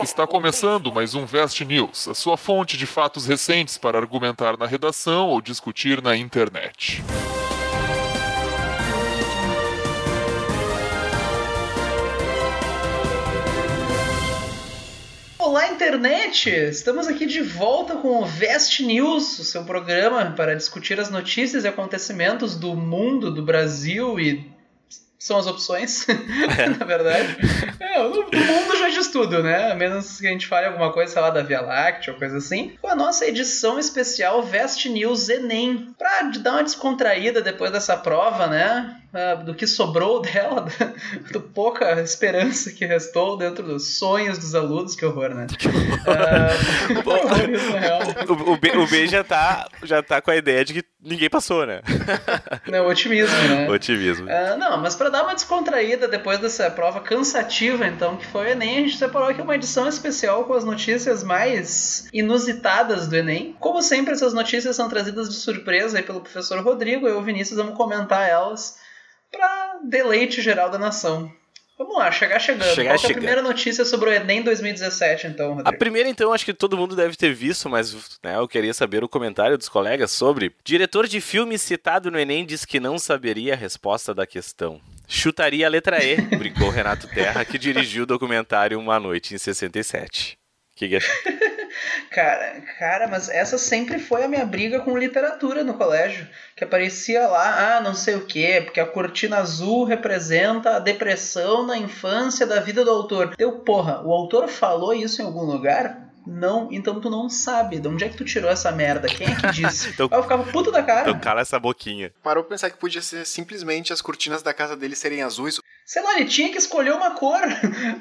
Está começando mais um Vest News, a sua fonte de fatos recentes para argumentar na redação ou discutir na internet. Olá, internet! Estamos aqui de volta com o Vest News, o seu programa para discutir as notícias e acontecimentos do mundo, do Brasil e são as opções, é. na verdade. É, o mundo já diz tudo, né? A menos que a gente fale alguma coisa, sei lá, da Via Láctea ou coisa assim. Com a nossa edição especial Vest News Enem, pra dar uma descontraída depois dessa prova, né? Uh, do que sobrou dela, do, pouca esperança que restou dentro dos sonhos dos alunos, que horror, né? Uh, o, o, B, o B já tá, já tá com a ideia de que ninguém passou, né? Não, otimismo, né? Otimismo. Uh, não, mas para dar uma descontraída depois dessa prova cansativa, então, que foi o Enem, a gente separou aqui uma edição especial com as notícias mais inusitadas do Enem. Como sempre, essas notícias são trazidas de surpresa aí pelo professor Rodrigo, eu e o Vinícius vamos comentar elas para deleite geral da nação. Vamos lá, chegar chegando. Chegar Qual é a primeira notícia sobre o Enem 2017, então, Rodrigo? A primeira, então, acho que todo mundo deve ter visto, mas né, eu queria saber o comentário dos colegas sobre. Diretor de filme citado no Enem diz que não saberia a resposta da questão. Chutaria a letra E, brincou Renato Terra, que dirigiu o documentário Uma Noite em 67. O que, que é? Cara, cara, mas essa sempre foi a minha briga com literatura no colégio. Que aparecia lá, ah, não sei o quê, porque a cortina azul representa a depressão na infância da vida do autor. Eu, porra, o autor falou isso em algum lugar? Não, então tu não sabe. De onde é que tu tirou essa merda? Quem é que disse? então, eu ficava puto da cara. Então cala essa boquinha. Parou pra pensar que podia ser simplesmente as cortinas da casa dele serem azuis. Sei lá, ele tinha que escolher uma cor.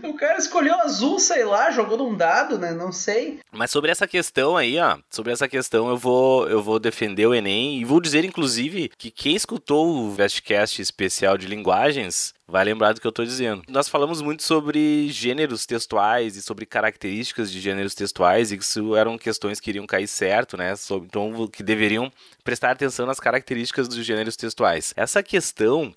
O cara escolheu azul, sei lá, jogou num dado, né? Não sei. Mas sobre essa questão aí, ó, sobre essa questão eu vou eu vou defender o ENEM e vou dizer inclusive que quem escutou o Vestcast especial de linguagens vai lembrar do que eu estou dizendo. Nós falamos muito sobre gêneros textuais e sobre características de gêneros textuais, e isso eram questões que iriam cair certo, né? Sobre, então, que deveriam prestar atenção nas características dos gêneros textuais. Essa questão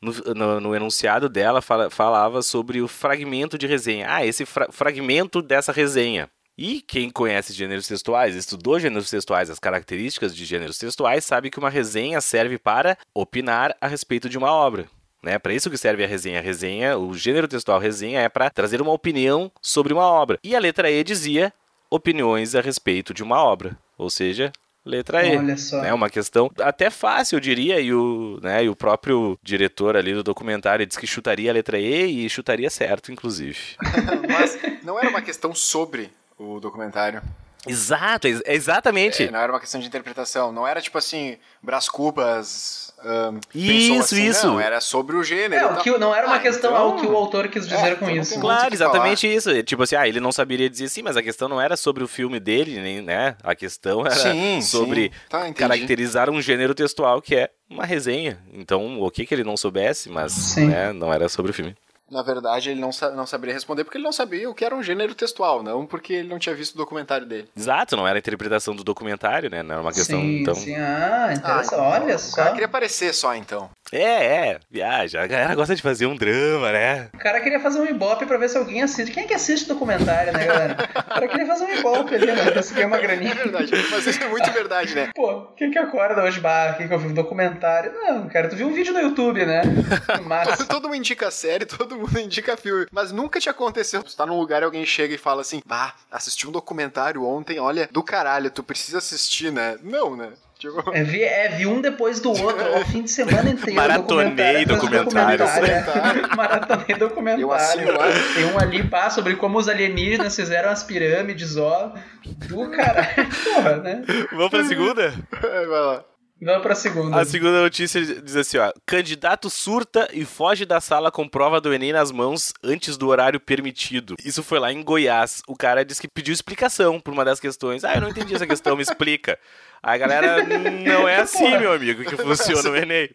no, no, no, enunciado dela fala, falava sobre o fragmento de resenha. Ah, esse fra fragmento dessa resenha. E quem conhece gêneros textuais, estudou gêneros textuais, as características de gêneros textuais, sabe que uma resenha serve para opinar a respeito de uma obra. Né? Para isso que serve a resenha. A resenha, o gênero textual resenha é para trazer uma opinião sobre uma obra. E a letra E dizia opiniões a respeito de uma obra. Ou seja, letra E. Olha só. É né, uma questão até fácil, eu diria, e o, né, e o próprio diretor ali do documentário disse que chutaria a letra E e chutaria certo, inclusive. Mas não era uma questão sobre o documentário. Exato, exatamente. É, não era uma questão de interpretação, não era tipo assim, Brás Cubas. Um, isso, assim, isso. Não, era sobre o gênero. É, o que, não era uma ah, questão então... ao que o autor quis dizer é, com então isso. Claro, exatamente isso. Tipo assim, ah, ele não saberia dizer sim, mas a questão não era sobre o filme dele, nem, né? A questão era sim, sobre sim. Tá, caracterizar um gênero textual que é uma resenha. Então, o que que ele não soubesse, mas né, não era sobre o filme. Na verdade, ele não, não saberia responder porque ele não sabia o que era um gênero textual, não porque ele não tinha visto o documentário dele. Exato, não era a interpretação do documentário, né? Não era uma questão sim, tão. Sim, ah, interessante. Ah, Olha só. O cara queria aparecer só, então. É, é, viaja. A galera gosta de fazer um drama, né? O cara queria fazer um ibope pra ver se alguém assiste. Quem é que assiste documentário, né, galera? O cara queria fazer um ibope ali, né? Conseguir uma graninha. É verdade, mas isso é muito verdade, né? Pô, quem que acorda hoje, bar? Quem que eu vi um documentário? Não, cara, tu viu um vídeo no YouTube, né? Mas... todo mundo indica série, todo mundo indica filme mas nunca te aconteceu. Tu tá num lugar e alguém chega e fala assim: Bah, assisti um documentário ontem, olha, do caralho, tu precisa assistir, né? Não, né? Tipo... É, vi, é, vi um depois do outro, o fim de semana inteiro. Maratonei documentários. Documentário, Maratonei documentário. Eu assino Tem um ali, pá, sobre como os alienígenas fizeram as pirâmides, ó. Do caralho, porra, né? Vamos pra segunda? Vai lá. Vamos pra segunda. A segunda notícia diz assim, ó. Candidato surta e foge da sala com prova do Enem nas mãos antes do horário permitido. Isso foi lá em Goiás. O cara disse que pediu explicação por uma das questões. Ah, eu não entendi essa questão, me explica. A galera, não é assim, meu amigo, que funciona o Enem.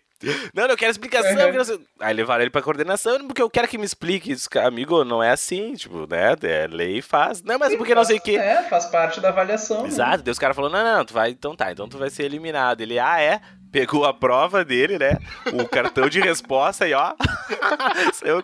Não, não, eu quero explicação. Uhum. Aí levaram ele pra coordenação, porque eu quero que me explique. Isso, amigo, não é assim, tipo, né? É lei faz. Não, mas porque não sei o quê. É, faz parte da avaliação. Né? Exato. Né? Daí os caras falaram, não, não, não, tu vai, então tá, então tu vai ser eliminado. Ele, ah, é? Pegou a prova dele, né? O cartão de resposta e ó. saiu,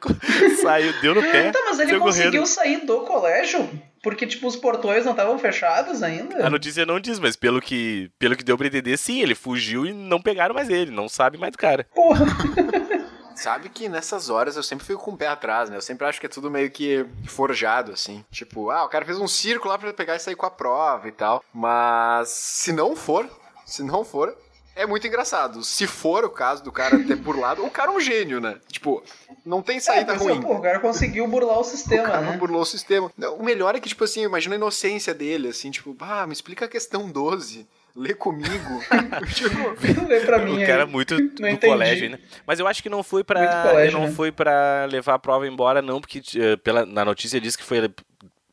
saiu, deu no pé. Tá, mas ele saiu conseguiu correndo. sair do colégio? Porque, tipo, os portões não estavam fechados ainda? A notícia não diz, mas pelo que, pelo que deu pra entender, sim, ele fugiu e não pegaram mais ele, não sabe mais do cara. Porra. Sabe que nessas horas eu sempre fico com o pé atrás, né? Eu sempre acho que é tudo meio que forjado, assim. Tipo, ah, o cara fez um círculo lá pra pegar e sair com a prova e tal. Mas se não for, se não for, é muito engraçado. Se for o caso do cara ter burlado, o cara é um gênio, né? Tipo, não tem saída É, pois é, ruim. pô, o cara conseguiu burlar o O sistema, cara não né? burlou o sistema. Não, O melhor é que, tipo assim, imagina a inocência dele, assim, tipo, ah, me explica a questão 12. Lê comigo. tipo, Lê pra mim o cara aí. muito do entendi. colégio, né? Mas eu acho que não foi colégio, não né? foi para levar a prova embora, não, porque eh, pela, na notícia diz que foi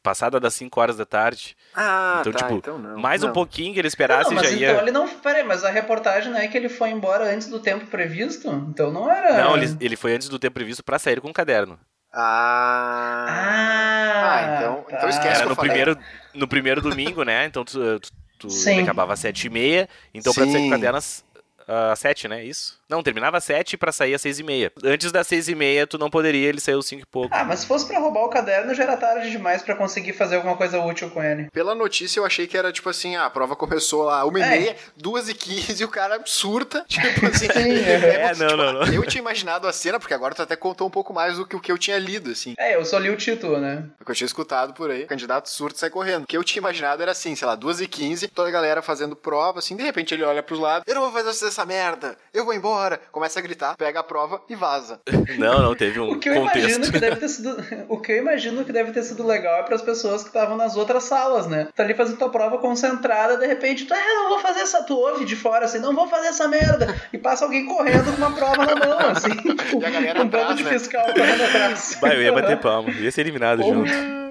passada das 5 horas da tarde. ah, Então, tá, tipo, então não. Mais um Não. pouquinho que ele Não, esperasse mas já então ia. ele não. Peraí, mas a reportagem não é que ele foi embora antes do tempo previsto? Então não era. Não, ele, ele foi antes do tempo previsto pra sair com o caderno. Ah. Ah, Ah, então- tá. então esquece Era que eu no falei. primeiro, no primeiro domingo, né? Então tu, tu, tu Sim. ele acabava às sete e meia. Então pra sair com Sim. o caderno às, às sete, né? Isso? Não, terminava às sete pra sair às seis e meia. Antes das seis e meia tu não poderia, ele saiu cinco e pouco. Ah, mas se fosse pra roubar o caderno, já era tarde demais pra conseguir fazer alguma coisa útil com ele. Pela notícia eu achei que era tipo assim, ah, a prova começou lá uma e É. meia, duas e quinze e o cara surta. Tipo assim. É, porque, não, tipo, não, não. Eu tinha imaginado a cena, porque agora tu até contou um pouco mais do que o que eu tinha lido, assim. É, eu só li o título, né? O que eu tinha escutado por aí. O candidato surta e sai correndo. O que eu tinha imaginado era assim, sei lá, duas e quinze, toda a galera fazendo prova, assim, de repente ele olha pros lados, eu não vou fazer essa merda, eu vou embora. Começa a gritar, pega a prova e vaza. Não, não, teve um O que eu contexto. imagino que deve ter sido. O que eu imagino que deve ter sido legal é pras pessoas que estavam nas outras salas, né? Tá ali fazendo tua prova concentrada, de repente, tu, ah, não vou fazer essa. Tu ouve de fora assim, não vou fazer essa merda. E passa alguém correndo com uma prova na mão, assim. Tipo, E a galera um bando atrás, de né? fiscal correndo atrás. Vai, eu ia bater palma, ia ser eliminado Porra. junto.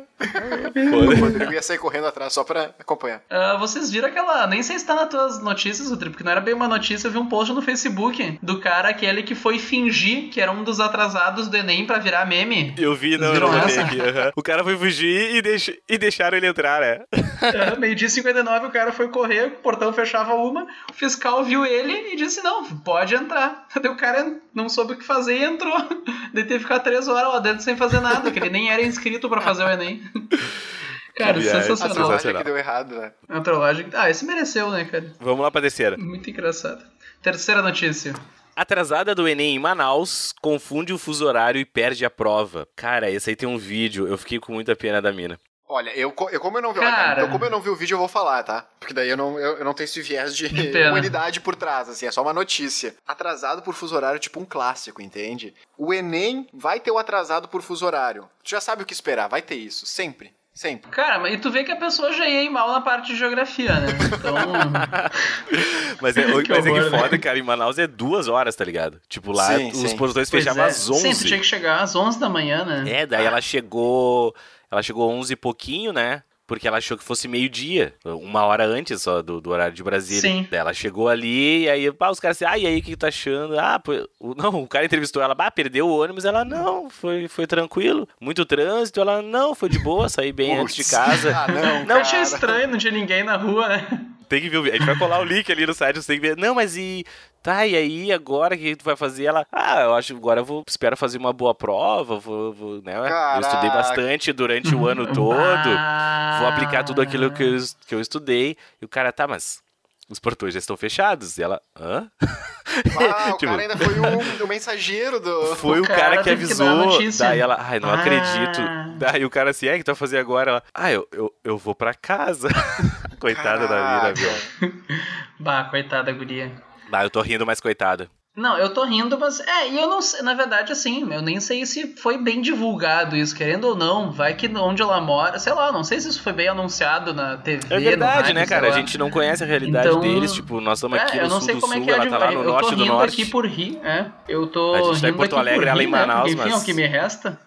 O Rodrigo ia sair correndo atrás só pra acompanhar. Ah, vocês viram aquela. Nem sei se tá nas tuas notícias, Rodrigo, porque não era bem uma notícia. Eu vi um post no Facebook do cara aquele que foi fingir que era um dos atrasados do Enem pra virar meme. Eu vi, não, não aqui. aham. O cara foi fugir e, deix... e deixaram ele entrar, né? É, Meio-dia e 59, o cara foi correr, o portão fechava uma, o fiscal viu ele e disse: Não, pode entrar. Daí o cara não soube o que fazer e entrou. Daí teve que ficar três horas lá dentro sem fazer nada, porque ele nem era inscrito pra fazer o Enem. Cara, Que viagem. A sensacional. trollagem Sensacional. que deu errado, né? A trollagem. Ah, esse mereceu, né, cara? Vamos lá pra terceira. Muito engraçado. Terceira notícia. Atrasada do Enem em Manaus confunde o fuso horário e perde a prova. Cara, esse aí tem um vídeo, eu fiquei com muita pena da mina. Olha, eu, eu como eu não vi, Cara. como eu não vi o vídeo, eu vou falar, tá? Porque daí eu não, eu, eu não tenho esse viés de pena. humanidade por trás, assim, é só uma notícia. Atrasado por fuso horário é tipo um clássico, entende? O Enem vai ter o atrasado por fuso horário. Tu já sabe o que esperar, vai ter isso, sempre. Sempre. Cara, mas e tu vê que a pessoa já ia ir mal na parte de geografia, né? Então. Mas é, Que mas é que horror, né? foda, cara, em Manaus é duas horas, tá ligado? Tipo, lá Sim, os sim. portões fechavam é. às 11. Sim, tu tinha que chegar às 11 da manhã, né? É, daí ela chegou. Ela chegou 11 e pouquinho, né? Porque ela achou que fosse meio-dia, uma hora antes só do, do horário de Brasília. Sim. Ela chegou ali, e aí pá, os caras assim, ah, e aí, o que, tá achando? Ah, pô, o- não, o cara entrevistou ela, bah, perdeu o ônibus. Ela, não, foi, foi tranquilo. Muito trânsito. Ela, não, foi de boa, saí bem antes de casa. Ah, não, Não tinha estranho, não tinha ninguém na rua, né? Tem que ver o vídeo. A gente vai colar o link ali no site, você tem que ver. Não, mas e. Tá, e aí agora o que tu vai fazer? Ela, ah, eu acho que agora eu vou, espero fazer uma boa prova, vou, vou né? Eu estudei Caraca. bastante durante o ano todo, vou aplicar tudo aquilo que eu, que eu estudei. E o cara, tá, mas os portões já estão fechados. E ela, hã? Ah, o Tipo, cara ainda foi o, o mensageiro do. Foi o, O cara, cara que que avisou. notícia. Daí ela, ai, não Ah. acredito. Daí o cara assim, é, o que tu vai fazer agora? Ela, ah, eu, eu, eu vou pra casa. Coitada da mina, Caraca. viu? Bah, coitada, guria. Ah, eu tô rindo, mas coitada. Não, eu tô rindo, mas. É, e eu não sei. Na verdade, assim, eu nem sei se foi bem divulgado isso, querendo ou não. Vai que onde ela mora. Sei lá, não sei se isso foi bem anunciado na TV. É verdade, rádio, né, cara? A gente não conhece a realidade Então, deles. Tipo, nós estamos aqui É, no eu não sul sei do como sul, é que é ela tá lá no Eu norte tô do rindo norte. aqui por rir, é. Eu tô. A gente tá em rindo Porto aqui Alegre, por ela rir, em né? Manaus, Porque, enfim, é mas- o que me resta.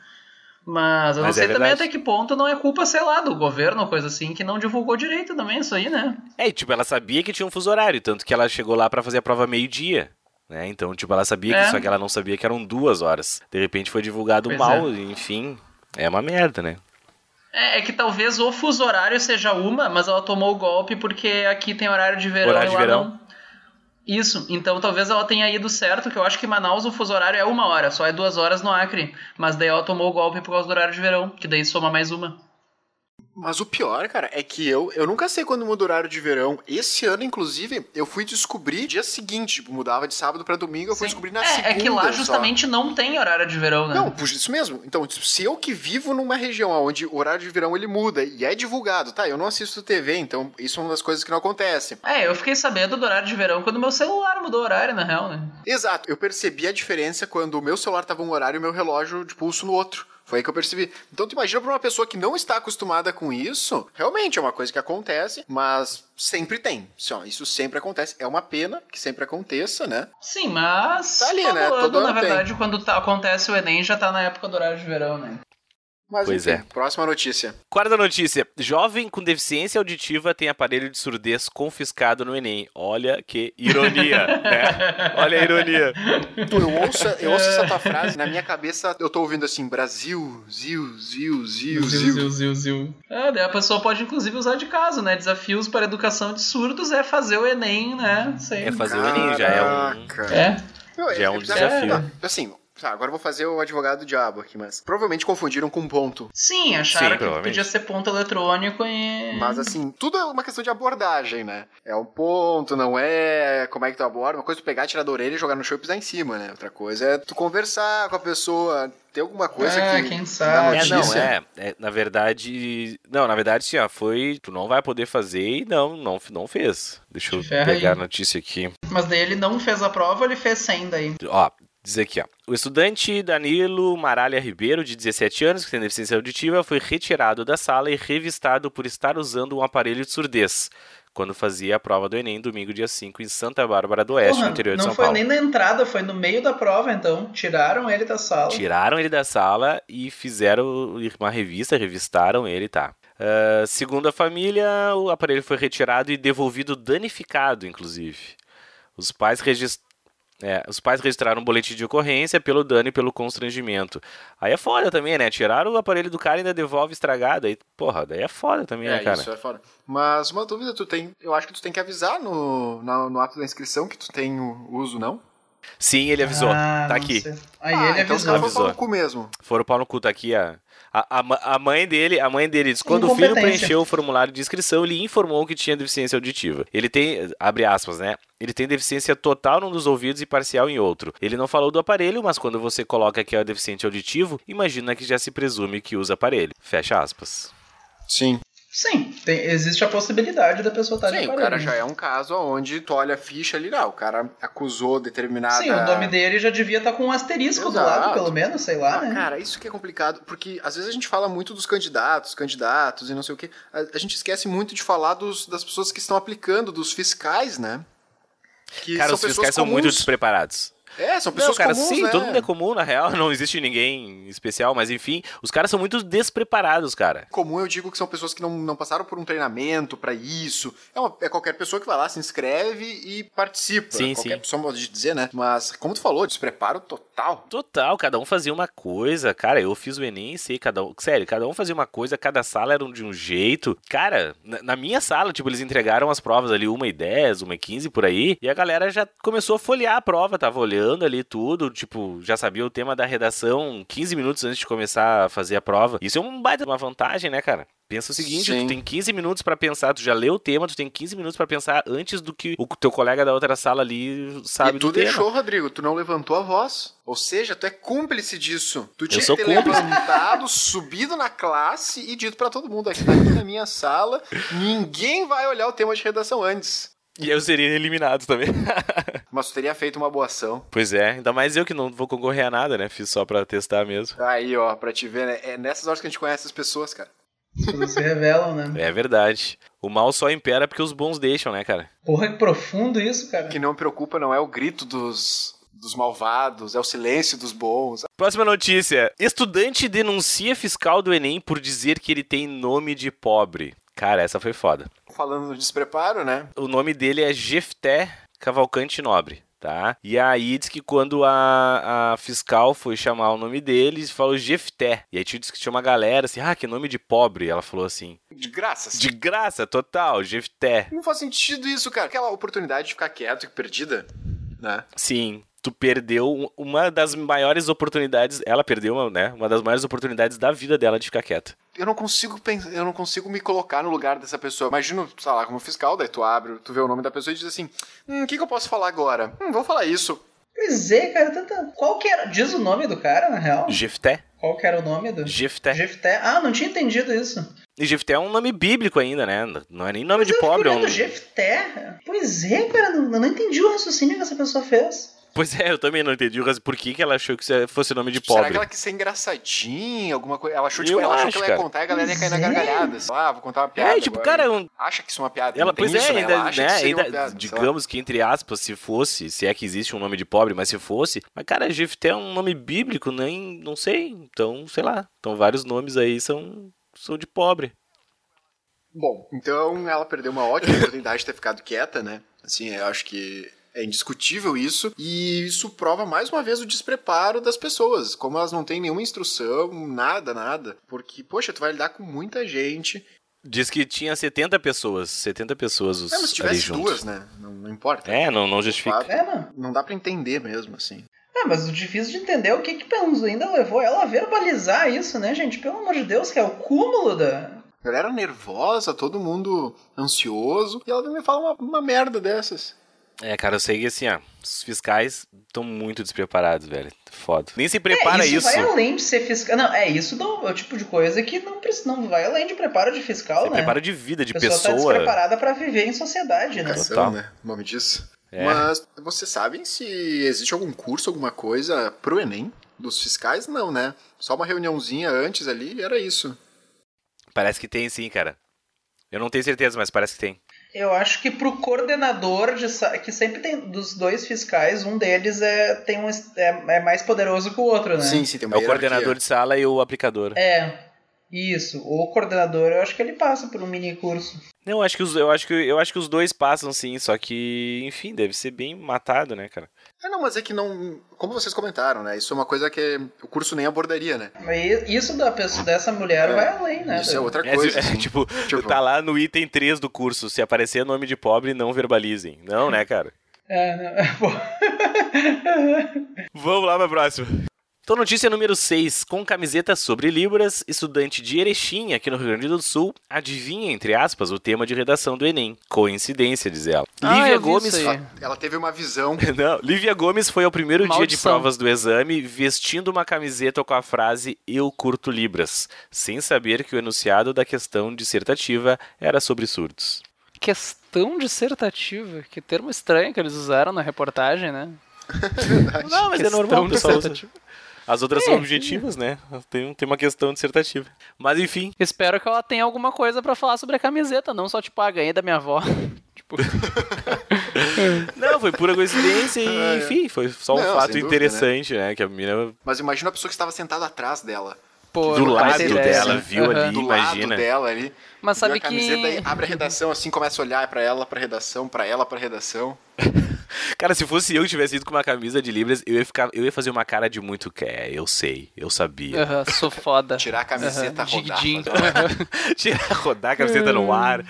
Mas eu não Mas é sei também verdade. até que ponto não é culpa, sei lá, do governo ou coisa assim, que não divulgou direito também isso aí, né? É, e, tipo, ela sabia que tinha um fuso horário, tanto que ela chegou lá pra fazer a prova meio-dia. Né? Então, tipo, ela sabia É. que, só que ela não sabia que eram duas horas. De repente foi divulgado Pois mal, enfim. É uma merda, né? É, é que talvez o fuso horário seja uma, mas ela tomou o golpe porque aqui tem horário de verão Horário e de lá verão. não. Isso, então talvez ela tenha ido certo, que eu acho que Manaus o fuso horário é uma hora, só é duas horas no Acre. Mas daí ela tomou o golpe por causa do horário de verão, que daí soma mais uma. Mas o pior, cara, é que eu, eu nunca sei quando muda o horário de verão. Esse ano, inclusive, eu fui descobrir dia seguinte, tipo, mudava de sábado pra domingo, eu fui Sim. descobrir na é, segunda. é que lá só. justamente não tem horário de verão, né? Não, por isso mesmo. Então, tipo, se eu que vivo numa região onde o horário de verão ele muda e é divulgado, tá? Eu não assisto TV, então isso é uma das coisas que não acontece. É, eu fiquei sabendo do horário de verão quando meu celular mudou o horário, na real, né? Exato. Eu percebi a diferença quando o meu celular tava um horário e o meu relógio de pulso no outro. Foi aí que eu percebi. Então, tu imagina pra uma pessoa que não está acostumada com isso, realmente é uma coisa que acontece, mas sempre tem. Assim, Isso sempre acontece. É uma pena que sempre aconteça, né? Sim, mas Tá ali, todo né? ano, Todo na ano tem. verdade, quando tá- acontece o Enem, já tá na época do horário de verão, né? Mas, Pois enfim, é. Próxima notícia. Quarta notícia. Jovem com deficiência auditiva tem aparelho de surdez confiscado no Enem. Olha que ironia, né? Olha a ironia. Eu ouço, eu ouço essa tua frase, na minha cabeça eu tô ouvindo assim, Brasil, Zil, Zil, Zil, Zil. Zil, zil, zil. Ah, daí a pessoa pode inclusive usar de caso, né? Desafios para a educação de surdos é fazer o Enem, né? Sei. É fazer o Enem, já é um... Caraca. É. Já é um bizarro. desafio. Assim, tá, agora eu vou fazer o advogado do diabo aqui, mas provavelmente confundiram com ponto. Sim, acharam Sim, que podia ser ponto eletrônico e. Mas assim, tudo é uma questão de abordagem, né? É um ponto, não é como é que tu aborda. Uma coisa é tu pegar, tirar da orelha e jogar no chão e pisar em cima, né? Outra coisa é tu conversar com a pessoa, ter alguma coisa É, que. quem na sabe. É, não, é, é, Na verdade. Não, na verdade, sim, ó, foi. Tu não vai poder fazer e não, não, não fez. Deixa eu ferra pegar aí. a notícia aqui. Mas daí ele não fez a prova, ele fez 100 daí. Ó, diz aqui, ó. O estudante Danilo Maralha Ribeiro, de 17 anos, que tem deficiência auditiva, foi retirado da sala e revistado por estar usando um aparelho de surdez. Quando fazia a prova do Enem, domingo, dia 5, em Santa Bárbara do Oeste, Porra, no interior de não São foi Paulo. nem na entrada, foi no meio da prova, então. Tiraram ele da sala. Tiraram ele da sala e fizeram uma revista, revistaram ele, tá. Ah, segundo a família, o aparelho foi retirado e devolvido danificado, inclusive. Os pais, é, os pais registraram um boletim de ocorrência pelo dano e pelo constrangimento. Aí é foda também, né? Tiraram o aparelho do cara e ainda devolve estragado. Aí, porra, daí é foda também, né, É, cara? isso é foda. Mas uma dúvida, tu tem. Eu acho que tu tem que avisar no, na- no ato da inscrição que tu tem o uso, não? Sim, ele avisou. Ah, tá aqui. sei. Aí ah, ele então os avisou. caras foram pau no cu mesmo. Foram pau no cu, tá aqui a, a, a a mãe dele, a mãe dele diz, quando o filho preencheu o formulário de inscrição, ele informou que tinha deficiência auditiva. Ele tem, abre aspas, né? Ele tem deficiência total num dos ouvidos e parcial em outro. Ele não falou do aparelho, mas quando você coloca que é deficiente auditivo, imagina que já se presume que usa aparelho. Fecha aspas. Sim. Sim, tem- existe a possibilidade da pessoa estar de Sim, o aparelho. cara já é um caso onde tu olha a ficha ali, lá, o cara acusou determinada. Sim, o nome dele já devia estar com um asterisco do Exato. lado, pelo menos, sei lá, Ah, né? cara, isso que é complicado, porque às vezes a gente fala muito dos candidatos, candidatos e não sei o quê. A, a gente esquece muito de falar dos, das pessoas que estão aplicando, dos fiscais, né? Que cara, são os fiscais são muito comuns. despreparados. É, são Não, pessoas cara, comuns, sim, né? todo mundo é comum, na real, não existe ninguém especial, mas enfim, os caras são muito despreparados, cara. Comum eu digo que são pessoas que não, não passaram por um treinamento pra isso. É, uma- é qualquer pessoa que vai lá, se inscreve e participa. Sim, qualquer sim. pessoa pode dizer, né? Mas, como tu falou, despreparo total. Total, cada um fazia uma coisa. Cara, eu fiz o Enem e sei, cada um. Sério, cada um fazia uma coisa, cada sala era de um jeito. Cara, na, na minha sala, tipo, eles entregaram as provas ali, uma e 10, uma e 15 por aí, e a galera já começou a folhear a prova, tava olhando ali tudo, tipo, já sabia o tema da redação 15 minutos antes de começar a fazer a prova. Isso é um baita de uma vantagem, né, cara? Pensa o seguinte, Sim. tu tem 15 minutos pra pensar, tu já leu o tema, tu tem 15 minutos pra pensar antes do que o teu colega da outra sala ali sabe e tu do tema. deixou, Rodrigo, tu não levantou a voz. Ou seja, tu é cúmplice disso. Tu tinha sou que ter cúmplice. levantado, subido na classe e dito pra todo mundo aqui na minha sala, ninguém vai olhar o tema de redação antes. E eu seria eliminado também. Mas tu teria feito uma boa ação. Pois é, ainda mais eu que não vou concorrer a nada, né? Fiz só pra testar mesmo. Aí, ó, pra te ver, né? É nessas horas que a gente conhece as pessoas, cara. Eles se revelam, né? É verdade. O mal só impera porque os bons deixam, né, cara? Porra, que profundo isso, cara. O que não me preocupa não é o grito dos, dos malvados, é o silêncio dos bons. Próxima notícia. Estudante denuncia fiscal do Enem por dizer que ele tem nome de pobre. Cara, essa foi foda. Falando do despreparo, né? O nome dele é Jefté Cavalcante Nobre. tá? E aí diz que quando a, a fiscal foi chamar o nome dele, falou Jefté. E aí disse que tinha uma galera assim, ah, que nome de pobre. Ela falou assim, De graça. assim. de graça, total, Jefté. Não faz sentido isso, cara. Aquela oportunidade de ficar quieto e perdida, né? Sim, tu perdeu uma das maiores oportunidades, ela perdeu, uma, né? Uma das maiores oportunidades da vida dela de ficar quieta. Eu não consigo pensar, eu não consigo me colocar no lugar dessa pessoa. Imagino, sei lá, como fiscal, daí tu abre, tu vê o nome da pessoa e diz assim: Hum, o que, que eu posso falar agora? Hum, vou falar isso. Pois é, cara, tanta... qual que era? Diz o nome do cara, na real? Jefté? Qual que era o nome do... Jefté. Jefté. Ah, não tinha entendido isso. E Jefté é um nome bíblico ainda, né? Não é nem nome Mas de eu pobre. É um... Jefté. Pois é, cara, não- eu não entendi o raciocínio que essa pessoa fez. Pois é, eu também não entendi por que, que ela achou que isso fosse nome de Será pobre. que ela quis ser engraçadinha, alguma coisa? Ela achou, tipo, Eu ela achou acho, que ela ia cara. contar e a galera ia cair na é. gargalhada. assim. Ah, vou contar uma piada. É, tipo, agora. cara, um- Acha que isso é uma piada. ela, pois isso, é, né? ainda, acha né, que ainda piada, digamos que entre aspas, se fosse, se é que existe um nome de pobre, mas se fosse, mas cara, Jefté é um nome bíblico, nem, não sei, então, sei lá, então vários nomes aí são, são de pobre. Bom, então ela perdeu uma ótima oportunidade de ter ficado quieta, né? Assim, eu acho que é indiscutível isso. E isso prova mais uma vez o despreparo das pessoas. Como elas não têm nenhuma instrução, nada, nada. Porque, poxa, tu vai lidar com muita gente. Diz que tinha 70 pessoas, 70 pessoas os, É, mas se ali tivesse duas, né? Não, não importa. É, não, não justifica. É, não. Não dá pra entender mesmo, assim. É, mas o difícil de entender é o que que Pelos ainda levou ela a verbalizar isso, né, gente? Pelo amor de Deus, que é o cúmulo da... A galera nervosa, todo mundo ansioso. E ela me falar uma, uma merda dessas. É, cara, eu sei que assim, ó, os fiscais estão muito despreparados, velho. Foda. Nem se prepara é, isso, isso. vai além de ser fiscal. Não, é isso não, é o tipo de coisa que não, precisa- não vai além de preparo de fiscal, Você né? prepara de vida, de a pessoa, tá pessoa. despreparada pra viver em sociedade, né? Educação, Total. né? O nome disso. É. Mas vocês sabem se existe algum curso, alguma coisa pro Enem? Dos fiscais, não, né? Só uma reuniãozinha antes ali e era isso. Parece que tem sim, cara. Eu não tenho certeza, mas parece que tem. Eu acho que pro coordenador de que sempre tem dos dois fiscais, um deles é tem um é, é mais poderoso que o outro, né? Sim, sim, tem uma É o hierarquia. coordenador de sala e o aplicador. É. Isso. O coordenador, eu acho que ele passa por um mini curso. Não, eu acho que os, eu acho que eu acho que os dois passam sim, só que, enfim, deve ser bem matado, né, cara? É, não, mas é que não. Como vocês comentaram, né? Isso é uma coisa que o curso nem abordaria, né? Mas isso da pessoa, dessa mulher É, vai além, né? Isso é outra É, coisa. é, assim. tipo, Tipo- tá lá no item 3 do curso, se aparecer nome de pobre, não verbalizem. Não, né, cara? É, não, pô. Vamos lá pra próxima. Então, notícia número 6. Com camiseta sobre Libras, estudante de Erechim, aqui no Rio Grande do Sul, adivinha, entre aspas, o tema de redação do Enem. Coincidência, diz ela. Ah, Lívia Gomes. Ela, teve uma visão. Não, Lívia Gomes foi ao primeiro dia de Maldição. provas do exame vestindo uma camiseta com a frase Eu curto Libras, sem saber que o enunciado da questão dissertativa era sobre surdos. Questão dissertativa. Que termo estranho que eles usaram na reportagem, né? Não, mas é normal, o pessoal dissertativa. As outras É, são objetivas, né? Tem, tem uma questão dissertativa. Mas enfim, Espero que ela tenha alguma coisa pra falar sobre a camiseta, não só tipo, ah, ganhei da minha avó. tipo, não, foi pura coincidência e, É, é. enfim, foi só um Não, fato dúvida, interessante, né? Que a menina Mas imagina a pessoa que estava sentada atrás dela. pô, do lado dela, né? viu Aham. ali, do imagina. lado dela ali. Mas sabe a camiseta que. abre a redação assim, começa a olhar pra ela, pra redação, pra ela, pra redação. Cara, se fosse eu que tivesse ido com uma camisa de Libras, eu ia, ficar, eu ia fazer uma cara de muito que é, eu sei, eu sabia. Aham, sou foda. Tirar a camiseta, Aham, rodar, fazer-. Tirar, rodar a camiseta no ar.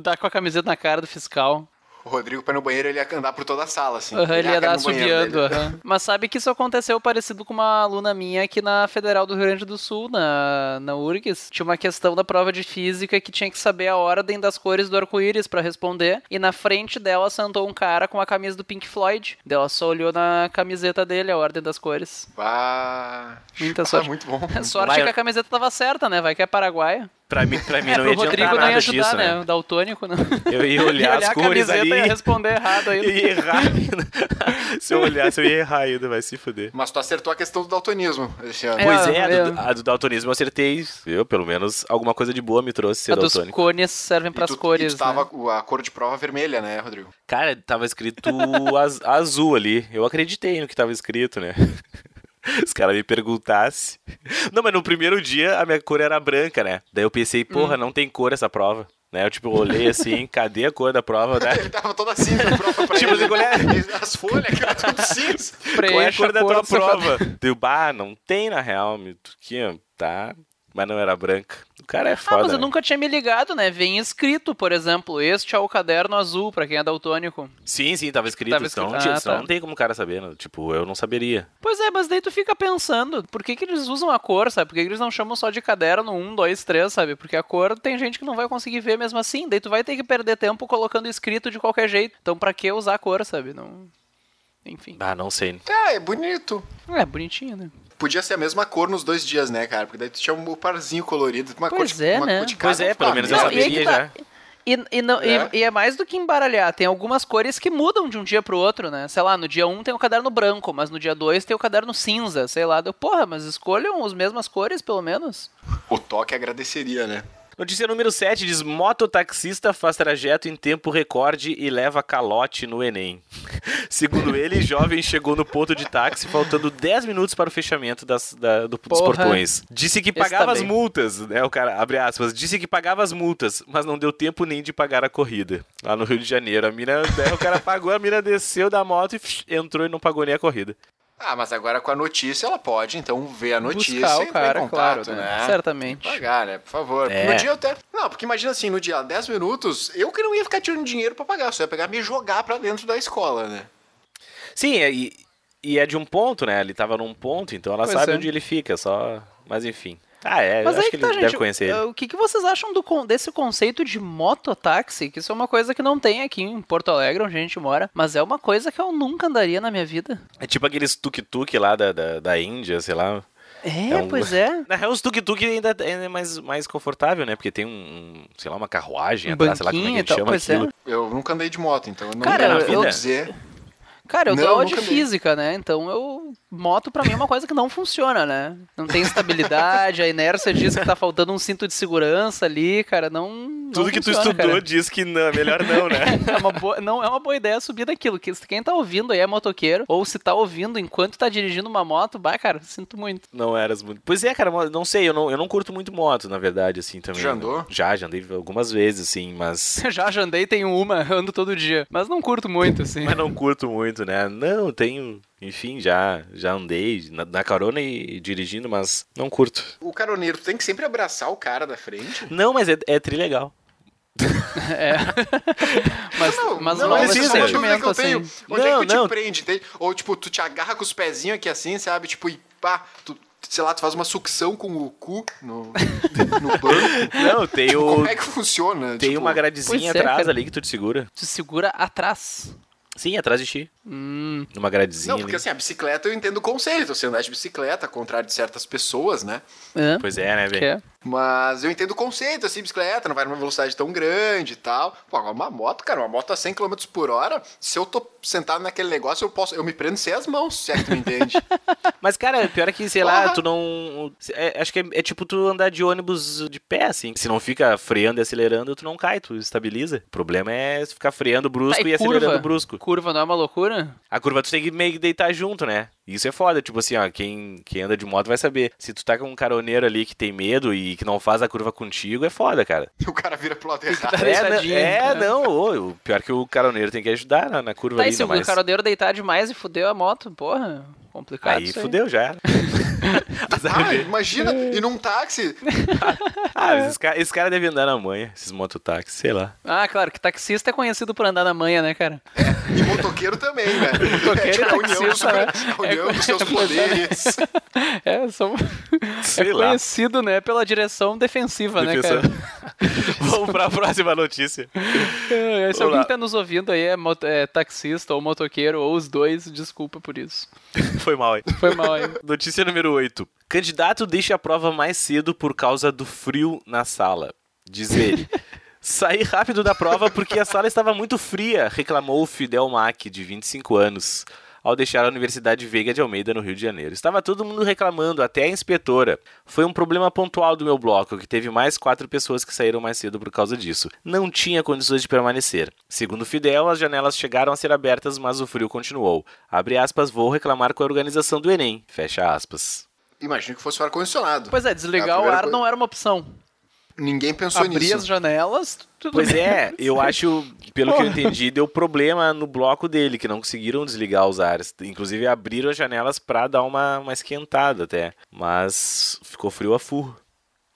Dar com a camiseta na cara do fiscal. O Rodrigo pra ir no banheiro, ele ia andar por toda a sala, assim. Aham, ele Ah, ia quero dar ir no banheiro assobiando. dele. aham. Mas sabe que isso aconteceu parecido com uma aluna minha aqui na Federal do Rio Grande do Sul, na, na URGS. Tinha uma questão da prova de física que tinha que saber a ordem das cores do arco-íris pra responder. E na frente dela sentou um cara com a camisa do Pink Floyd. Daí Ela só olhou na camiseta dele a ordem das cores. Ah, Muita ah, sorte. muito bom. Sorte Vai, que a camiseta tava certa, né? Vai que é paraguaia. Pra mim, pra mim É, não ia Rodrigo não ia ajudar, disso, né? né? O daltônico, não. Eu ia olhar as a cores camiseta ali e ia responder errado ainda. ia errar ainda. Se eu olhasse, eu ia errar ainda, vai se fuder. Mas tu acertou a questão do daltonismo esse ano. É, Pois é, a eu- do, a do daltonismo eu acertei. Eu, pelo menos, alguma coisa de boa me trouxe ser A daltônico. cones servem E pras tu, cores, e tu tava né? a cor de prova vermelha, né, Rodrigo? Cara, tava escrito az- azul ali. Eu acreditei no que tava escrito, né? Os caras me perguntassem. Não, mas no primeiro dia a minha cor era branca, né? Daí eu pensei, porra, não tem cor essa prova. né? Eu tipo olhei assim, cadê a cor da prova, né? Ele tava toda cinza a prova pra Tipo, ele. assim, qual é? As folhas, que era tudo cinza. Qual é a Preencha cor da cor tua do seu prova? Deu, bah, não tem na real, meu. Aqui, ó, tá. Mas não era branca. O cara é Ah, foda. mas eu né? nunca tinha me ligado, né? Vem escrito, por exemplo, este é o caderno azul, pra quem é daltônico. Sim, sim, tava escrito. Tava então, escrito. tipo, Ah, tá. não tem como o cara saber, né? Tipo, eu não saberia. Pois é, mas daí tu fica pensando, por que, que eles usam a cor, sabe? Por que, que eles não chamam só de caderno 1, 2, 3, sabe? Porque a cor tem gente que não vai conseguir ver mesmo assim, daí tu vai ter que perder tempo colocando escrito de qualquer jeito. Então pra que usar a cor, sabe? Não... Enfim. Ah, não sei. Ah, é bonito. É, bonitinho, né? Podia ser a mesma cor nos dois dias, né, cara? Porque daí tu tinha um parzinho colorido. Uma Pois cor de, é, uma né? cor de Pois cada é, pelo menos eu e saberia tá. já. E, e, não- e- É. e é mais do que embaralhar, tem algumas cores que mudam de um dia pro outro, né? Sei lá, no dia 1 tem o caderno branco, mas no dia 2 tem o caderno cinza, sei lá. Deu, porra, mas escolham as mesmas cores, pelo menos. O toque agradeceria, né? Notícia número 7 diz: Mototaxista faz trajeto em tempo recorde e leva calote no Enem. Segundo ele, jovem chegou no ponto de táxi faltando 10 minutos para o fechamento das, da- do- dos Porra. portões. Disse que Esse pagava tá as multas, né? O cara, abre aspas, disse que pagava as multas, mas não deu tempo nem de pagar a corrida. Lá no Rio de Janeiro. A mina, né, o cara pagou, a mina desceu da moto e entrou e não pagou nem a corrida. Ah, mas agora com a notícia ela pode, então, ver a notícia Buscar e o cara, contato, claro, né? né? Certamente. Pagar, né? Por favor. É. No dia eu até. Não, porque imagina assim, no dia 10 minutos, eu que não ia ficar tirando dinheiro pra pagar, só ia pegar e me jogar pra dentro da escola, né? Sim, é- e, e é de um ponto, né? Ele tava num ponto, então ela Pois sabe é. onde ele fica, só. Mas enfim. Ah, é, Mas acho aí que que tá, ele deve gente. conhecer ele. O que, que vocês acham do, desse conceito de mototáxi? Que isso é uma coisa que não tem aqui em Porto Alegre, onde a gente mora, mas é uma coisa que eu nunca andaria na minha vida. É tipo aqueles tuk-tuk lá da, da, da Índia, sei lá. É, É um- pois é. Na real, os tuk-tuk ainda é mais, mais confortável, né? Porque tem um, um, sei lá, uma carruagem Um atrás, sei lá como é que a banquinho gente tal, chama pois é. aquilo. Eu nunca andei de moto, então eu não Cara, vou eu- dizer. Cara, eu Não, dou aula de vi. física, né? Então eu. Moto pra mim é uma coisa que não funciona, né? Não tem estabilidade, a inércia diz que tá faltando um cinto de segurança ali, cara. Não. não Tudo que tu funciona, estudou cara. diz que não, melhor não, né? É uma boa, não é uma boa ideia subir daquilo. Que quem tá ouvindo aí é motoqueiro, ou se tá ouvindo enquanto tá dirigindo uma moto, bah, cara, sinto muito. Não eras muito. Pois é, cara, não sei, eu não, eu não curto muito moto, na verdade, assim, também. Já andou? Já, já andei algumas vezes, assim, mas. Já já andei, tenho uma, ando todo dia. Mas não curto muito, assim. Mas não curto muito, né? Não, tenho. Enfim, já, já andei na, na carona e dirigindo, mas não curto. O caroneiro, tu tem que sempre abraçar o cara da frente. Não, mas é, é trilegal. É. mas Não, mas não, mas esse isso é uma que eu sentimento, tenho. assim. Onde é Não, que tu não. te prende, entende? Ou tipo, tu te agarra com os pezinhos aqui assim, sabe? Tipo, e pá, tu, sei lá, tu faz uma sucção com o cu no, no banco. Não, tem o. Como é que funciona? Tem Tipo, uma gradezinha é, atrás cara. ali que tu te segura. Tu segura atrás. Sim, atrás de ti. Hum, Numa gradezinha Não, porque ali. assim, a bicicleta eu entendo o conceito. Você andar de bicicleta, ao contrário de certas pessoas, né? é. Pois é, né, velho? é. Mas eu entendo o conceito, assim, bicicleta, não vai numa velocidade tão grande e tal. Pô, agora uma moto, cara, uma moto a 100 km por hora, se eu tô sentado naquele negócio, eu posso, eu me prendo sem as mãos, se é que tu me entende. Mas, cara, pior é que, sei lá, tu não. é- acho que é, é tipo tu andar de ônibus de pé, assim. Se não fica freando e acelerando, tu não cai, tu estabiliza. O problema é ficar freando brusco Tá, e, e acelerando brusco. Curva não é uma loucura? A curva tu tem que meio que deitar junto, né? Isso é foda, tipo assim, ó, quem, quem anda de moto vai saber. Se tu tá com um caroneiro ali que tem medo e que não faz a curva contigo, é foda, cara. e o cara vira pro lado errado. Tá É, é, não, ô, o pior que o caroneiro tem que ajudar na, na curva Tá, ali, e se o mais. caroneiro deitar demais e fudeu a moto, porra, complicado Aí isso fudeu já. era. Ah, imagina, e num táxi, ah, esses caras esse cara deve andar na manha, esses mototáxis, sei lá. Ah, claro, que taxista é conhecido por andar na manha, né, cara? e motoqueiro também, né? Motoqueiro é tipo a união, taxista, né? a união É, dos seus é, né? poderes. É, são... Sei é lá. conhecido, né, pela direção defensiva, né, Defensor. cara? Vamos pra próxima notícia. É, se Vamos alguém lá. tá nos ouvindo aí é, é taxista ou motoqueiro, ou os dois, desculpa por isso. Foi mal aí. Foi mal aí. Notícia número 8. Candidato deixa a prova mais cedo por causa do frio na sala. Diz ele. Saí rápido da prova porque a sala estava muito fria, reclamou o Fidel Mack, de 25 anos, ao deixar a Universidade Veiga de Almeida, no Rio de Janeiro. Estava todo mundo reclamando, até a inspetora. Foi um problema pontual do meu bloco, que teve mais quatro pessoas que saíram mais cedo por causa disso. Não tinha condições de permanecer. Segundo o Fidel, as janelas chegaram a ser abertas, mas o frio continuou. Abre aspas, vou reclamar com a organização do Enem. Fecha aspas. Imagina que fosse o ar-condicionado. Pois é, desligar A o ar coisa- não era uma opção. Ninguém pensou Abrir nisso. as janelas, tudo Pois bem. é, eu acho, pelo que eu entendi, deu problema no bloco dele, que não conseguiram desligar os ares. Inclusive abriram as janelas pra dar uma, uma esquentada até. Mas ficou frio a furro.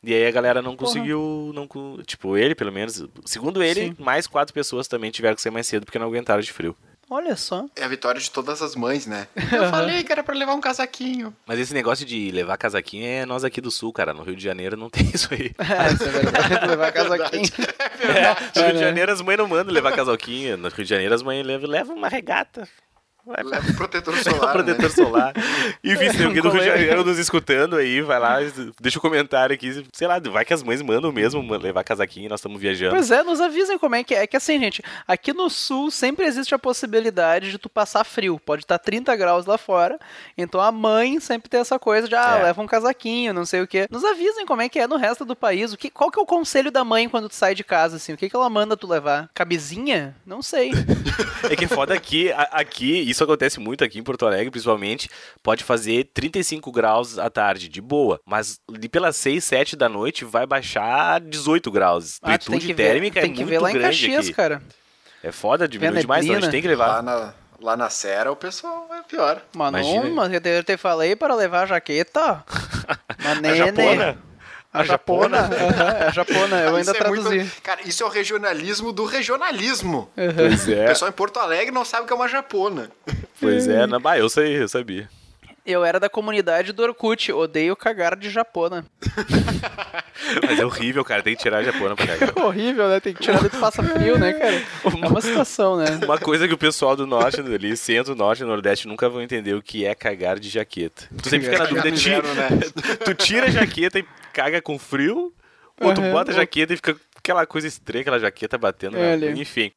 E aí a galera não Porra. conseguiu. Não, tipo, ele, pelo menos. Segundo ele, Sim. mais quatro pessoas também tiveram que sair mais cedo porque não aguentaram de frio. Olha só. É a vitória de todas as mães, né? Eu falei que era pra levar um casaquinho. Mas esse negócio de levar casaquinho é nós aqui do sul, cara. No Rio de Janeiro não tem isso aí. É, isso é verdade. Levar casaquinho. No Rio É, de? Janeiro as mães não mandam levar casalquinho. No Rio de Janeiro as mães levam, levam uma regata. Vai pra Leva um protetor solar. protetor né? solar. Enfim, se tem alguém do Rio de. Janeiro nos escutando aí, vai lá, deixa um comentário aqui. Sei lá, vai que as mães mandam mesmo levar casaquinho e nós estamos viajando. Pois é, nos avisem como é que é. É que assim, gente, aqui no sul sempre existe a possibilidade de tu passar frio. Pode estar 30 graus lá fora. Então a mãe sempre tem essa coisa de, ah, É. leva um casaquinho, não sei o quê. Nos avisem como é que é no resto do país. O que, qual que é o conselho da mãe quando tu sai de casa, assim? O que, que ela manda tu levar? Camisinha? Não sei. É que é foda aqui, aqui, isso acontece muito aqui em Porto Alegre, principalmente, pode fazer 35 graus à tarde, de boa. Mas ali pelas 6, 7 da noite vai baixar 18 graus. Ah, Amplitude que ver, térmica tem é que muito ver lá em Caxias, aqui. cara. É foda, diminui Vê demais, então a gente tem que Lá levar. na, lá na Serra o pessoal é pior. Não, mas eu te falei para levar a jaqueta. Mas A nene. japona? A japona? Aham, a japona, eu ainda Isso é muito- traduzi. Cara, isso é o regionalismo do regionalismo. Pois O é, pessoal em Porto Alegre não sabe o que é uma japona. pois é. Não, bah, eu sei, eu sabia. Eu era da comunidade do Orkut, odeio cagar de japona. Mas é horrível, cara, tem que tirar a japona pra cagar. Horrível, né? Tem que tirar dentro passa frio, né, cara? É uma situação, né? Uma coisa que o pessoal do norte, ali, centro, norte e nordeste nunca vão entender o que é cagar de jaqueta. Tu sempre fica na dúvida, né? tu tira a jaqueta e caga com frio, ou tu Aham. bota a jaqueta e fica aquela coisa estranha, aquela jaqueta batendo. na- Olha. Enfim.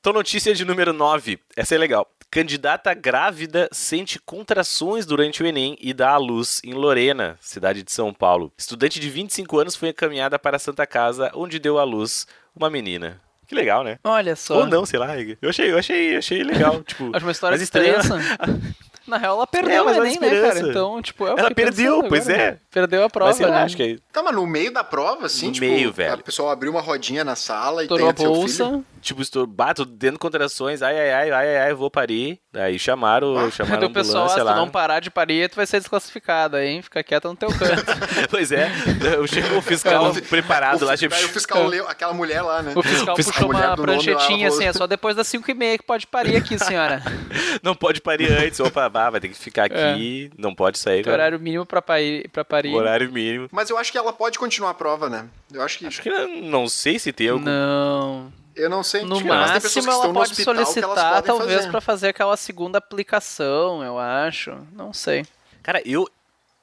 Então, notícia de número 9. Essa é legal. Candidata grávida sente contrações durante o Enem e dá à luz em Lorena, cidade de São Paulo. Estudante de 25 anos foi encaminhada para a Santa Casa, onde deu à luz uma menina. Que legal, né? Olha só. Ou não, sei lá. Eu achei, eu achei, eu achei legal. Tipo, Acho uma história mas estranha. Na real, ela É, perdeu mas o Enem, né, cara? Então, tipo, eu Ela perdeu, pensando pois agora, é. né? Perdeu a prova, Mas né? acho que é Tá, mas no meio da prova, assim, No tipo, meio, velho. a pessoa abriu uma rodinha na sala e Estourou a tem seu bolsa. filho. Tipo, estou, bato dentro de contrações, ai, ai, ai, ai, ai, ai, vou parir. Daí chamaram, Ah, chamaram Aí a o pessoal, ah, ambulância se tu lá. não parar de parir, tu vai ser desclassificado, hein? Fica quieto no teu canto. pois é, eu chego o fiscal preparado O lá, tipo... Daí o fiscal leu aquela mulher lá, né? O fiscal Fiscal- puxou uma pranchetinha assim, é só depois das 5 e meia que pode parir aqui, senhora. Não pode parir antes, opa, bah, vai ter que ficar aqui, não pode sair Tem com horário mínimo pra parir. Pra parir. o horário mínimo. Mas eu acho que ela pode continuar a prova, né? Eu acho que. Acho que não, não sei se tem algum... Não. Eu não sei. No máximo, ela pode solicitar, talvez, fazer. pra fazer aquela segunda aplicação, eu acho. Não sei. Cara, eu,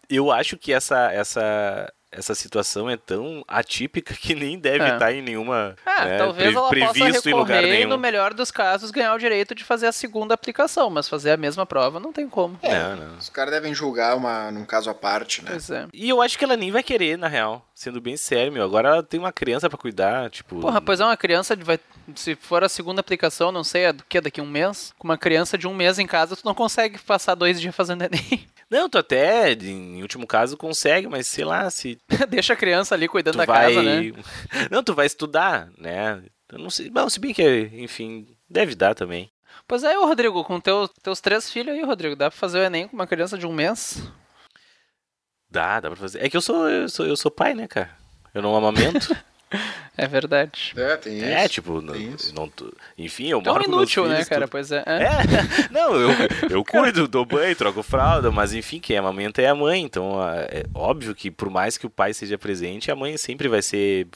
eu acho que essa, essa, essa situação é tão atípica que nem deve É. estar em nenhuma... Ah, né, talvez pre- ela previsto possa em lugar recorrer e, nenhum. no melhor dos casos, ganhar o direito de fazer a segunda aplicação, mas fazer a mesma prova não tem como. Não, não. Os caras devem julgar uma, num caso à parte, né? Pois é. E eu acho que ela nem vai querer, na real. Sendo bem sério, meu. Agora ela tem uma criança pra cuidar, tipo... Porra, pois é, uma criança de- vai. Se for a segunda aplicação, não sei, é do que? Daqui a um mês? Com uma criança de um mês em casa, tu não consegue passar dois dias fazendo Enem. Não, tu até, em último caso, consegue, mas sei lá, se Deixa a criança ali cuidando tu da vai... casa, né? Não, tu vai estudar, né? Eu não sei... Bom, se bem que, enfim, deve dar também. Pois é, ô Rodrigo, com teu, teus três filhos aí, Rodrigo, dá pra fazer o Enem com uma criança de um mês? Dá, dá pra fazer. É que eu sou, eu sou, eu sou pai, né, cara? Eu não amamento. É verdade. É, tem isso. é, tipo, não, isso. não enfim, eu Então moro é com meus inútil, né, cara? tudo. Pois é. é. É, não, eu, eu cuido, dou banho, troco fralda, mas enfim, quem amamenta é a mãe. Então, a- é óbvio que por mais que o pai seja presente, a mãe sempre vai ser.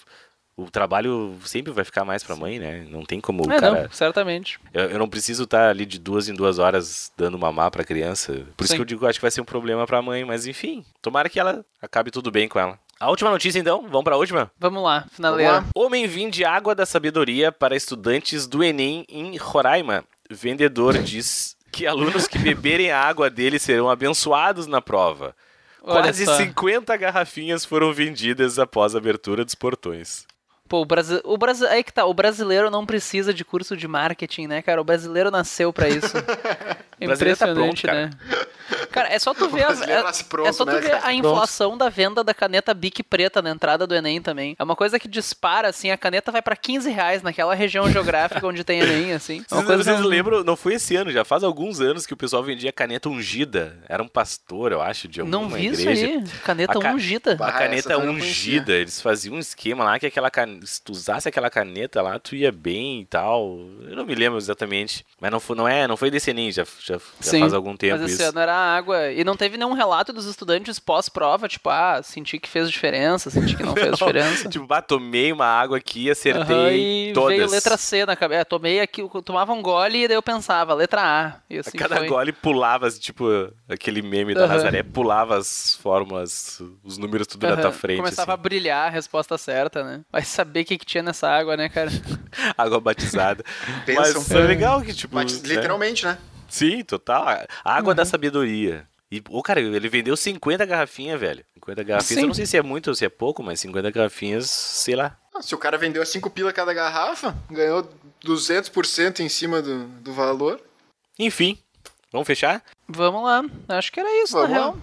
O trabalho sempre vai ficar mais pra mãe, né? Não tem como o É, cara. não, certamente. Eu, eu não preciso estar ali de duas em duas horas dando mamar pra criança. Por isso Sim. que eu digo, acho que vai ser um problema pra mãe, mas enfim, tomara que ela acabe tudo bem com ela. A última notícia, então, vamos pra última? Vamos lá, finaleira. Homem vende água da sabedoria para estudantes do Enem em Roraima. Vendedor diz que alunos que beberem a água dele serão abençoados na prova. Olha Quase só. 50 garrafinhas foram vendidas após a abertura dos portões. Pô, o Brasil, o aí que tá, o brasileiro não precisa de curso de marketing, né, cara? O brasileiro nasceu pra isso. brasileiro tá Impressionante, pronto, né? Cara, é só tu ver, a, brasileiro é, nasce pronto, é só tu né, ver cara? a inflação da venda da caneta Bic preta na entrada do Enem também. É uma coisa que dispara, assim, a caneta vai pra 15 reais naquela região geográfica onde tem Enem, assim. É uma Vocês, coisa vocês que não- lembram? Não foi esse ano, já faz alguns anos que o pessoal vendia caneta ungida. Era um pastor, eu acho, de alguma Não vi isso igreja. aí. Caneta A ca- ungida. A essa caneta ungida, eles faziam um esquema lá que aquela can... se tu usasse aquela caneta lá, tu ia bem e tal. Eu não me lembro exatamente. Mas não foi, não é, não foi desse Enem, já, já, já Sim, faz algum tempo Mas esse isso. ano era água. E não teve nenhum relato dos estudantes pós-prova, tipo, ah, senti que fez diferença, senti que não fez diferença. Tipo, bah, tomei uma água aqui acertei Aham, e todas. veio letra C na cabeça. É, tomei aqui, eu tomava um gole e daí eu pensava, letra A. E assim Cada foi. gole pulava, tipo, aquele meme da Aham. Nazaré, pulava as formas, os números tudo na Aham, tua frente. Começava a assim. brilhar a resposta certa, né? Vai saber o que, que tinha nessa água, né, cara? Água batizada. Pensa Mas é legal que, tipo. Mas, né? literalmente, né? Sim, total. A água Uhum. da sabedoria. E, ô, cara, ele vendeu 50 garrafinhas, velho. 50 garrafinhas. Sim. Eu não sei se é muito ou se é pouco, mas 50 garrafinhas, sei lá. Ah, Se o cara vendeu a 5 pila cada garrafa, ganhou 200% em cima do, do valor. Enfim, vamos fechar? Vamos lá. Acho que era isso, Vamos na real.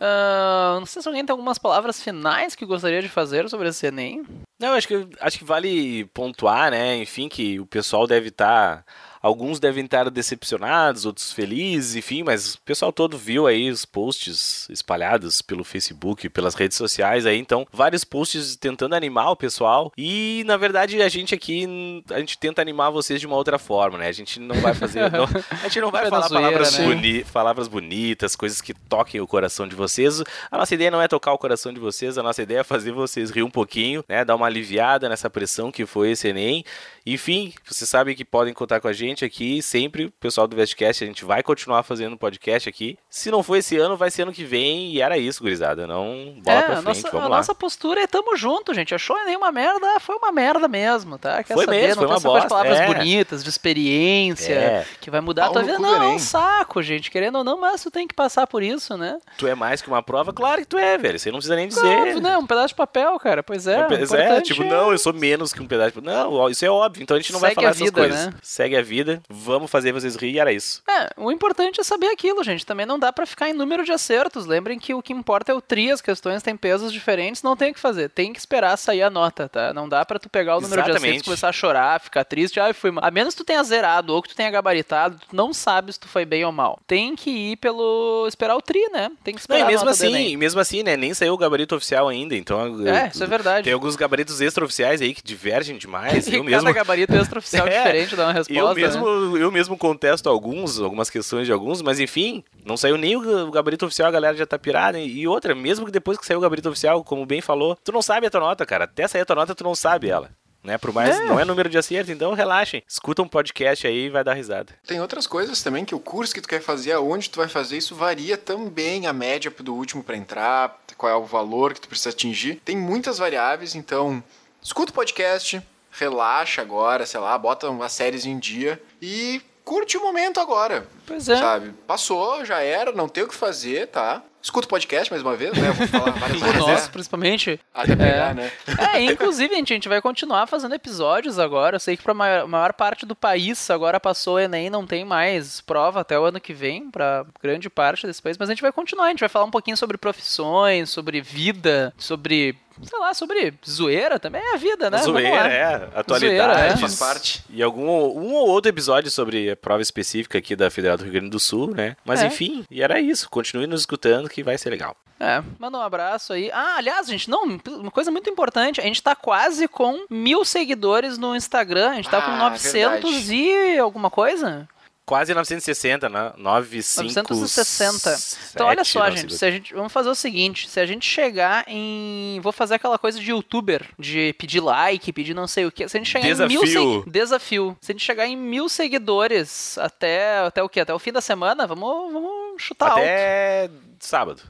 Ah, não sei se alguém tem algumas palavras finais que gostaria de fazer sobre esse Enem. Não, acho que, acho que vale pontuar, né? Enfim, que o pessoal deve estar. Alguns devem estar decepcionados, outros felizes, enfim, mas o pessoal todo viu aí os posts espalhados pelo Facebook, pelas redes sociais aí, então vários posts tentando animar o pessoal e na verdade a gente aqui a gente tenta animar vocês de uma outra forma, né? A gente não vai fazer, não- a gente não vai falar zoeira, palavras, né? boni- palavras bonitas, coisas que toquem o coração de vocês. A nossa ideia não é tocar o coração de vocês, a nossa ideia é fazer vocês rir um pouquinho, né? Dar uma aliviada nessa pressão que foi esse Enem. Enfim, vocês sabem que podem contar com a gente aqui sempre, o pessoal do Vestcast, a gente vai continuar fazendo podcast aqui. Se não for esse ano, vai ser ano que vem e era isso, gurizada. Não bola é, pra a frente, nossa, vamos a lá. nossa postura é tamo junto, gente. Achou Enem uma merda? Foi uma merda mesmo, tá? Quer Foi saber? mesmo, não foi uma bosta, palavras é. bonitas, de experiência, É. que vai mudar a Pau tua vida. Não, é um saco, gente. Querendo ou não, mas tu tem que passar por isso, né? Tu é mais que uma prova? Claro que tu é, velho. Você não precisa nem dizer. Óbvio, né? Um pedaço de papel, cara. Pois é. É, o é, importante tipo, é- não, eu sou menos que um pedaço. de- Não, ó, isso é óbvio. Então a gente não vai Segue falar a essas vida, coisas. né? Segue a vida, vamos fazer vocês rir e era isso. É, o importante é saber aquilo, gente. Também não dá pra ficar em número de acertos. Lembrem que o que importa é o tri, as questões têm pesos diferentes, não tem o que fazer. Tem que esperar sair a nota, tá? Não dá pra tu pegar o número de Exatamente. acertos, começar a chorar, ficar triste, ai, fui mal. A menos que tu tenha zerado ou que tu tenha gabaritado, tu não sabe se tu foi bem ou mal. Tem que ir pelo esperar o tri, né? Tem que Não, esperar e a mesmo assim, e mesmo assim, né? Nem saiu o gabarito oficial ainda, então. É, eu- isso é verdade. Tem alguns gabaritos extraoficiais aí que divergem demais. E eu cada mesmo. gabarito extraoficial É, diferente dá uma resposta. Eu né? Mesmo, eu mesmo contesto alguns, algumas questões de alguns, mas enfim, não saiu nem o gabarito oficial, a galera já tá pirada. E outra, mesmo que depois que saiu o gabarito oficial, como bem falou, tu não sabe a tua nota, cara. Até sair a tua nota, tu não sabe ela. Né? Por mais, É. não é número de acerto, então relaxem. Escuta um podcast aí e vai dar risada. Tem outras coisas também, que o curso que tu quer fazer, aonde tu vai fazer, isso varia também a média do último para entrar, qual é o valor que tu precisa atingir. Tem muitas variáveis, então escuta o podcast, relaxa agora, sei lá, bota umas séries em dia e curte o momento agora. Pois é. Sabe? Passou, já era, não tem o que fazer, tá? Escuta o podcast mais uma vez, né? Eu vou falar várias vezes. nosso, né? principalmente. Até pegar, É. né? É, inclusive, gente, a gente vai continuar fazendo episódios agora. Eu sei que pra maior, maior parte do país agora passou o Enem, não tem mais prova até o ano que vem, pra grande parte desse país, mas a gente vai continuar, a gente vai falar um pouquinho sobre profissões, sobre vida, sobre, sei lá, sobre zoeira também, é a vida, né? Vamos Zoeira, é, Zoeira, atualidades. é. Faz parte. E algum um ou outro episódio sobre a prova específica aqui da Federal do Rio Grande do Sul, né? Mas É. enfim, e era isso. Continue nos escutando que vai ser legal. É, manda um abraço aí. Ah, aliás, gente, não, uma coisa muito importante, a gente tá quase com mil seguidores no Instagram, a gente tá com Ah, 900 verdade. e alguma coisa? Quase 960, né? 95... 960. Então, olha só, gente, se a gente. Vamos fazer o seguinte: se a gente chegar em. Vou fazer aquela coisa de youtuber, de pedir like, pedir não sei o que. Se a gente chegar em mil Desafio. Desafio. Se a gente chegar em mil seguidores até, até o quê? Até o fim da semana, vamos, vamos chutar alto. Até sábado.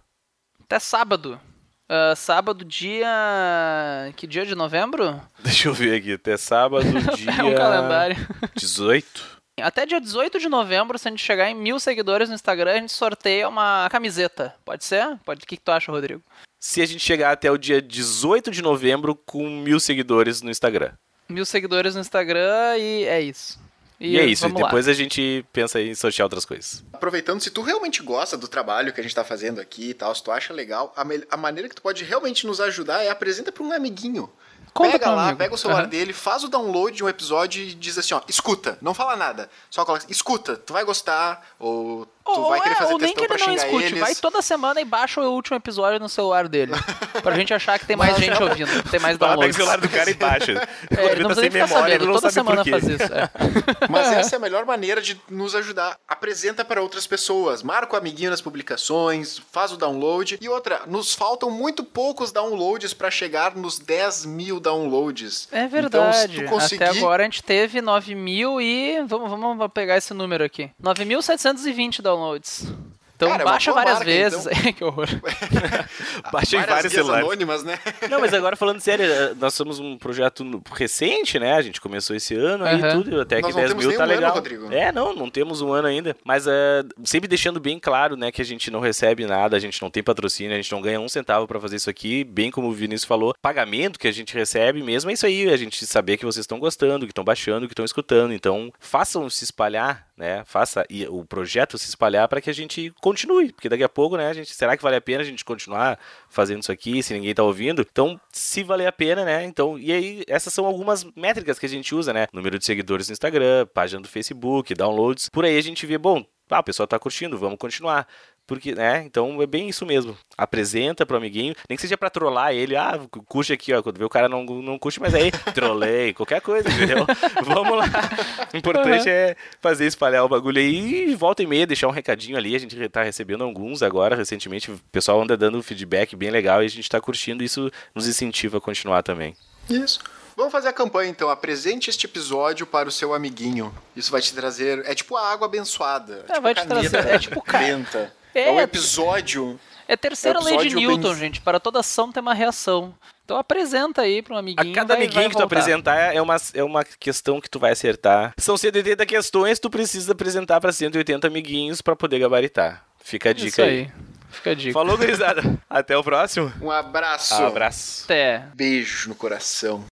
Até sábado. Ah, sábado, dia. Que dia de novembro? Deixa eu ver aqui. Até sábado, dia... É um calendário. 18. Até dia 18 de novembro, se a gente chegar em mil seguidores no Instagram, a gente sorteia uma camiseta. Pode ser? Pode. O que, que tu acha, Rodrigo? Se a gente chegar até o dia 18 de novembro com mil seguidores no Instagram. Mil seguidores no Instagram e é isso. E, é isso, e vamos lá. depois a gente pensa em sortear outras coisas. Aproveitando, se tu realmente gosta do trabalho que a gente tá fazendo aqui e tal, se tu acha legal, a, a maneira que tu pode realmente nos ajudar é apresenta pra um amiguinho. Conta pega lá, amigo. pega o celular Aham. dele, faz o download de um episódio e diz assim, ó, escuta, não fala nada. Só coloca, assim, escuta, tu vai gostar, ou tu Ou, vai querer é, fazer ou nem que ele não escute, eles. vai toda semana e baixa o último episódio no celular dele. pra gente achar que tem mais gente ouvindo, tem mais Fala, pega o downloads. celular do cara e baixa. É, ele não precisa nem ficar sabendo, toda semana faz isso. é. Mas essa é a melhor maneira de nos ajudar. Apresenta para outras pessoas, marca o amiguinho nas publicações, faz o download. E outra, nos faltam muito poucos downloads para chegar nos 10 mil downloads. É Então, verdade. tu conseguir... Até agora a gente teve 9 mil e. Vamos, vamos pegar esse número aqui: 9.720 downloads. Então Cara, é baixa várias marca, vezes. então. que horror. Baixa em vários celulares. anônimas, né? Não, mas agora falando sério, nós somos um projeto no- recente, né? A gente começou esse ano aí e tudo, até que Nós não 10 temos mil tá um ano, legal. Rodrigo. É, não, não temos um ano ainda. Mas eh, sempre deixando bem claro, né, que a gente não recebe nada, a gente não tem patrocínio, a gente não ganha um centavo pra fazer isso aqui, bem como o Vinícius falou. Pagamento que a gente recebe mesmo é isso aí, a gente saber que vocês estão gostando, que estão baixando, que estão escutando. Então, façam se espalhar, né? Faça o projeto se espalhar para que a gente continue, porque daqui a pouco, né, a gente será que vale a pena a gente continuar fazendo isso aqui se ninguém tá ouvindo? Então, se valer a pena, né? Então, e aí essas são algumas métricas que a gente usa, né? Número de seguidores no Instagram, página do Facebook, downloads. Por aí a gente vê, bom, ah, o pessoal tá curtindo, vamos continuar. Porque, né? Então é bem isso mesmo. Apresenta pro amiguinho, nem que seja pra trollar ele. Ah, curte aqui, ó. Quando vê o cara não, não curte, mas aí, trolei, qualquer coisa, entendeu? Vamos lá. O importante é fazer espalhar o bagulho aí e volta e meia, deixar um recadinho ali. A gente tá recebendo alguns agora, recentemente. O pessoal anda dando feedback bem legal e a gente tá curtindo. Isso nos incentiva a continuar também. Isso. Vamos fazer a campanha então. Apresente este episódio para o seu amiguinho. Isso vai te trazer. É tipo a água abençoada. É, tipo vai a te caneta trazer- é tipo ca- benta. É. É o episódio. É a terceira lei de Newton, bem- gente. Para toda ação tem uma reação. Então apresenta aí para um A amiguinho. cada vai- amiguinho vai que tu voltar. apresentar é uma, é uma questão que tu vai acertar. São 180 questões, tu precisa apresentar pra 180 amiguinhos pra poder gabaritar. Fica a dica Isso aí. aí. Fica a dica. Falou, gurizada. Até o próximo. Um abraço. Abraço. Até. Beijo no coração.